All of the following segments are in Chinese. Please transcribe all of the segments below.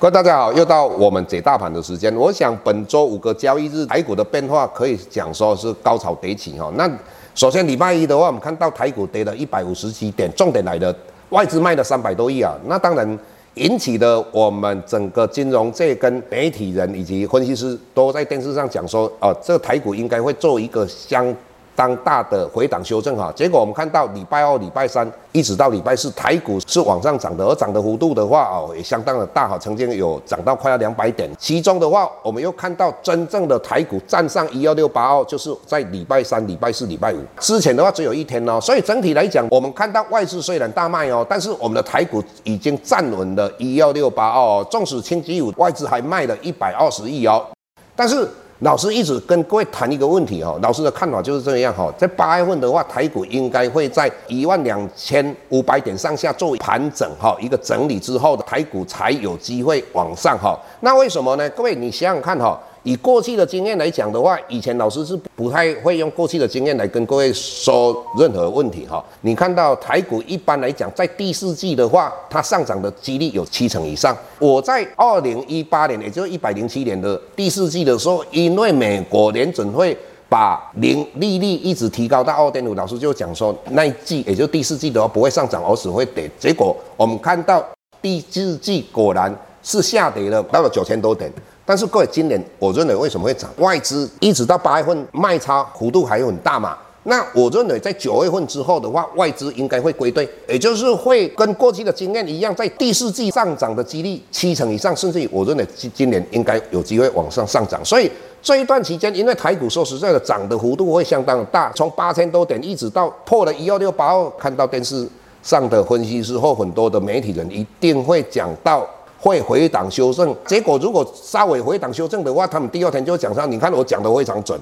各位大家好，又到我们解大盘的时间。我想本周五个交易日台股的变化可以讲说是高潮迭起哈。那首先礼拜一的话，我们看到台股跌了一百五十七点，重点来的外资卖了三百多亿啊。那当然引起的我们整个金融界跟媒体人以及分析师都在电视上讲说，哦，这个台股应该会做一个相。当大的回档修正哈，结果我们看到礼拜二、礼拜三一直到礼拜四，台股是往上涨的，而涨的幅度的话哦，也相当的大哈，曾经有涨到快要两百点。其中的话，我们又看到真正的台股站上一二六八二，就是在礼拜三、礼拜四、礼拜五之前的话只有一天哦，所以整体来讲，我们看到外资虽然大卖哦，但是我们的台股已经站稳了一二六八二哦，纵使星期五外资还卖了一百二十亿哦，但是。老师一直跟各位谈一个问题哈，老师的看法就是这样哈，在八月份的话，台股应该会在一万两千五百点上下做盘整哈，一个整理之后的台股才有机会往上哈。那为什么呢？各位你想想看哈。以过去的经验来讲的话，以前老师是不太会用过去的经验来跟各位说任何问题哈。你看到台股一般来讲，在第四季的话，它上涨的几率有七成以上。我在二零一八年，也就是一百零七年的第四季的时候，因为美国联准会把零利率一直提高到二点五，老师就讲说那一季，也就是第四季的话不会上涨，而只会跌。结果我们看到第四季果然是下跌了，到了九千多点。但是各位，今年我认为为什么会涨？外资一直到八月份卖超幅度还有很大嘛？那我认为在九月份之后的话，外资应该会归队，也就是会跟过去的经验一样，在第四季上涨的几率七成以上，甚至于我认为今今年应该有机会往上上涨。所以这一段期间，因为台股说实在的涨的幅度会相当大，从八千多点一直到破了一二六八二，看到电视上的分析师或很多的媒体人一定会讲到。会回档修正，结果如果稍微回档修正的话，他们第二天就讲上。你看我讲的非常准。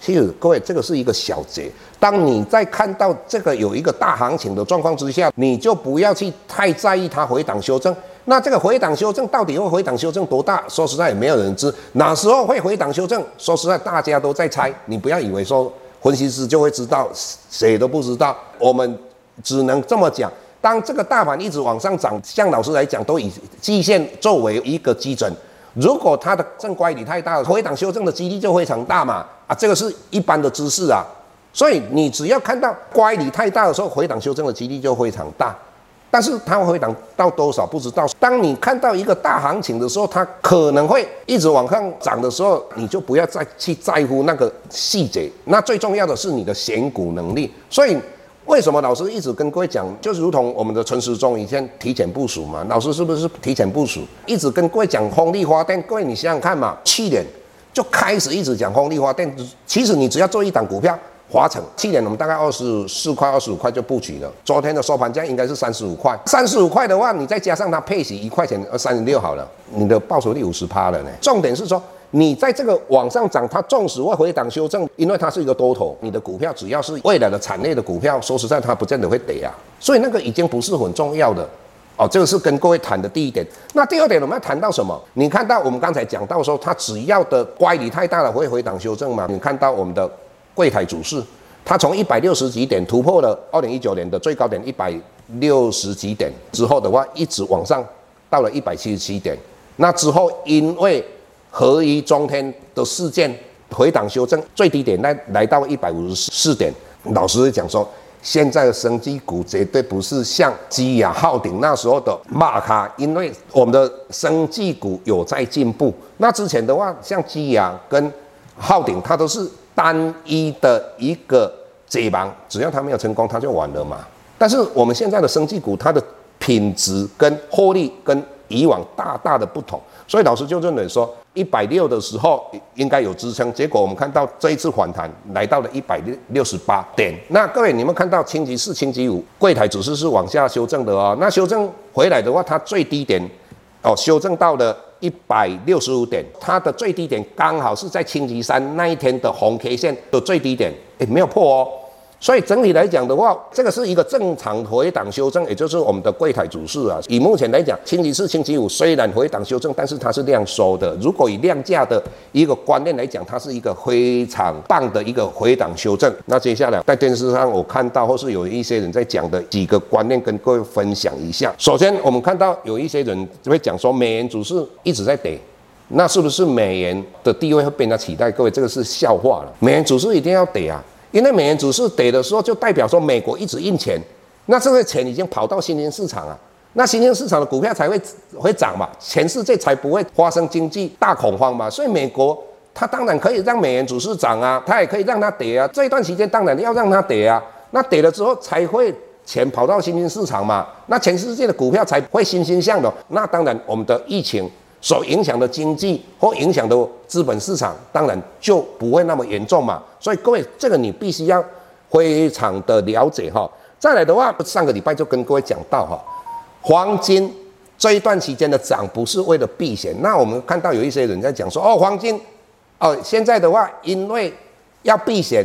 其实各位，这个是一个小节。当你在看到这个有一个大行情的状况之下，你就不要去太在意它回档修正。那这个回档修正到底会回档修正多大？说实在也没有人知。哪时候会回档修正？说实在大家都在猜。你不要以为说分析师就会知道，谁都不知道。我们只能这么讲。当这个大盘一直往上涨，像老师来讲，都以季线作为一个基准。如果它的正乖离太大了，回档修正的几率就非常大嘛。啊，这个是一般的知识啊。所以你只要看到乖离太大的时候，回档修正的几率就非常大。但是它会回档到多少不知道。当你看到一个大行情的时候，它可能会一直往上涨的时候，你就不要再去在乎那个细节。那最重要的是你的选股能力。所以。为什么老师一直跟各位讲，就是如同我们的陈时中以前提前部署嘛？老师是不是提前部署？一直跟各位讲风力发电，各位你想想看嘛，去年就开始一直讲风力发电。其实你只要做一档股票，华城，去年我们大概二十四块、二十五块就布局了。昨天的收盘价应该是三十五块，三十五块的话，你再加上它配息一块钱，呃，三十六好了，你的报酬率五十趴了呢。重点是说。你在这个往上涨，它纵使会回档修正，因为它是一个多头，你的股票只要是未来的产业的股票，说实在，它不见得会跌啊。所以那个已经不是很重要的哦。这个是跟各位谈的第一点。那第二点，我们要谈到什么？你看到我们刚才讲到说，它只要的乖离太大了，会回档修正嘛？你看到我们的柜台指数，它从一百六十几点突破了二零一九年的最高点一百六十几点之后的话，一直往上到了一百七十七点。那之后因为合一中天的事件回档修正，最低点来来到一百五十四点。老师讲说，现在的生技股绝对不是像基亚、浩鼎那时候的骂它，因为我们的生技股有在进步。那之前的话，像基亚跟浩鼎，它都是单一的一个解盲，只要它没有成功，它就完了嘛。但是我们现在的生技股，它的品质跟获利跟以往大大的不同，所以老师就认为说，一百六的时候应该有支撑，结果我们看到这一次反弹来到了一百六六十八点。那各位，你们看到星期四、星期五柜台指数是往下修正的哦。那修正回来的话，它最低点哦，修正到了一百六十五点，它的最低点刚好是在星期三那一天的红 K 线的最低点，诶，没有破哦。所以整体来讲的话，这个是一个正常回档修正，也就是我们的柜台指数啊。以目前来讲，星期四、星期五虽然回档修正，但是它是量缩的。如果以量价的一个观念来讲，它是一个非常棒的一个回档修正。那接下来在电视上我看到或是有一些人在讲的几个观念，跟各位分享一下。首先，我们看到有一些人会讲说，美元指数一直在跌，那是不是美元的地位会被它取代？各位，这个是笑话了。美元指数一定要跌啊！因为美元指数跌的时候，就代表说美国一直印钱，那这个钱已经跑到新兴市场啊，那新兴市场的股票才会会涨嘛，全世界才不会发生经济大恐慌嘛。所以美国它当然可以让美元指数涨啊，它也可以让它跌啊。这一段时间当然要让它跌啊，那跌了之后才会钱跑到新兴市场嘛，那全世界的股票才会欣欣向荣。那当然我们的疫情。所影响的经济或影响的资本市场，当然就不会那么严重嘛。所以各位，这个你必须要非常的了解哈。再来的话，上个礼拜就跟各位讲到哈，黄金这一段期间的涨不是为了避险。那我们看到有一些人在讲说，哦，黄金，哦，现在的话因为要避险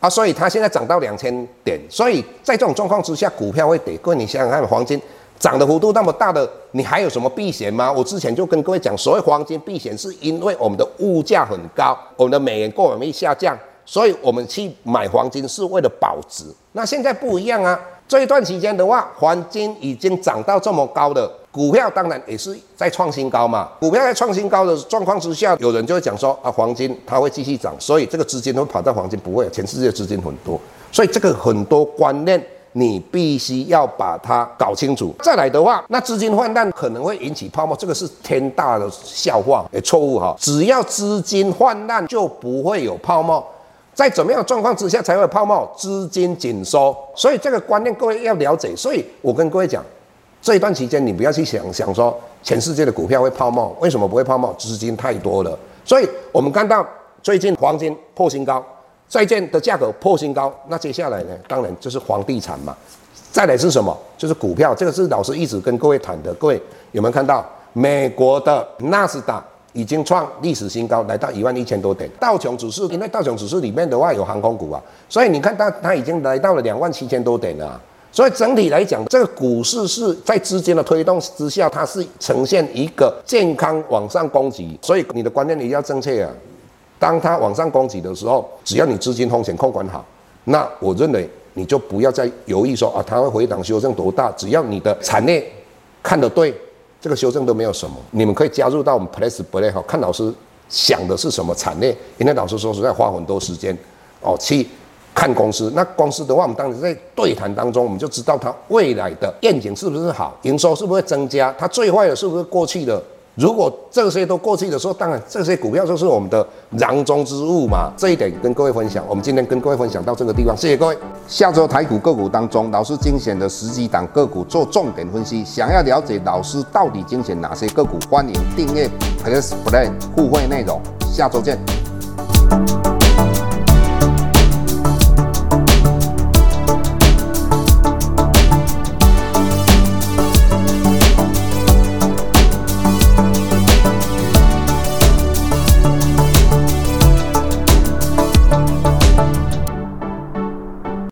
啊，所以它现在涨到两千点。所以在这种状况之下，股票会跌。各位，你想想看，黄金。涨的幅度那么大的，你还有什么避险吗？我之前就跟各位讲，所谓黄金避险，是因为我们的物价很高，我们的美元购买力下降，所以我们去买黄金是为了保值。那现在不一样啊，这一段期间的话，黄金已经涨到这么高的股票，当然也是在创新高嘛。股票在创新高的状况之下，有人就会讲说啊，黄金它会继续涨，所以这个资金都跑到黄金，不会，全世界资金很多，所以这个很多观念。你必须要把它搞清楚。再来的话，那资金泛滥可能会引起泡沫，这个是天大的笑话，诶，错误哈。只要资金泛滥，就不会有泡沫。在怎么样状况之下才会有泡沫？资金紧缩。所以这个观念各位要了解。所以我跟各位讲，这一段期间你不要去想想说全世界的股票会泡沫，为什么不会泡沫？资金太多了。所以我们看到最近黄金破新高。债券的价格破新高，那接下来呢？当然就是房地产嘛。再来是什么？就是股票。这个是老师一直跟各位谈的。各位有没有看到美国的纳斯达已经创历史新高，来到一万一千多点？道琼指数，因为道琼指数里面的话有航空股啊，所以你看它它已经来到了两万七千多点了。所以整体来讲，这个股市是在资金的推动之下，它是呈现一个健康往上攻击。所以你的观念一定要正确啊。当它往上攻击的时候，只要你资金风险控管好，那我认为你就不要再犹豫说啊，它会回档修正多大？只要你的产业看得对，这个修正都没有什么。你们可以加入到我们 Plus Play 哈，看老师想的是什么产业。因为老师说实在花很多时间哦去看公司。那公司的话，我们当时在对谈当中，我们就知道它未来的愿景是不是好，营收是不是增加，它最坏的是不是过去的。如果这些都过去的时候，当然这些股票就是我们的囊中之物嘛。这一点跟各位分享，我们今天跟各位分享到这个地方，谢谢各位。下周台股个股当中，老师精选的十几档个股做重点分析。想要了解老师到底精选哪些个股，欢迎订阅 Plus Play 互惠内容。下周见。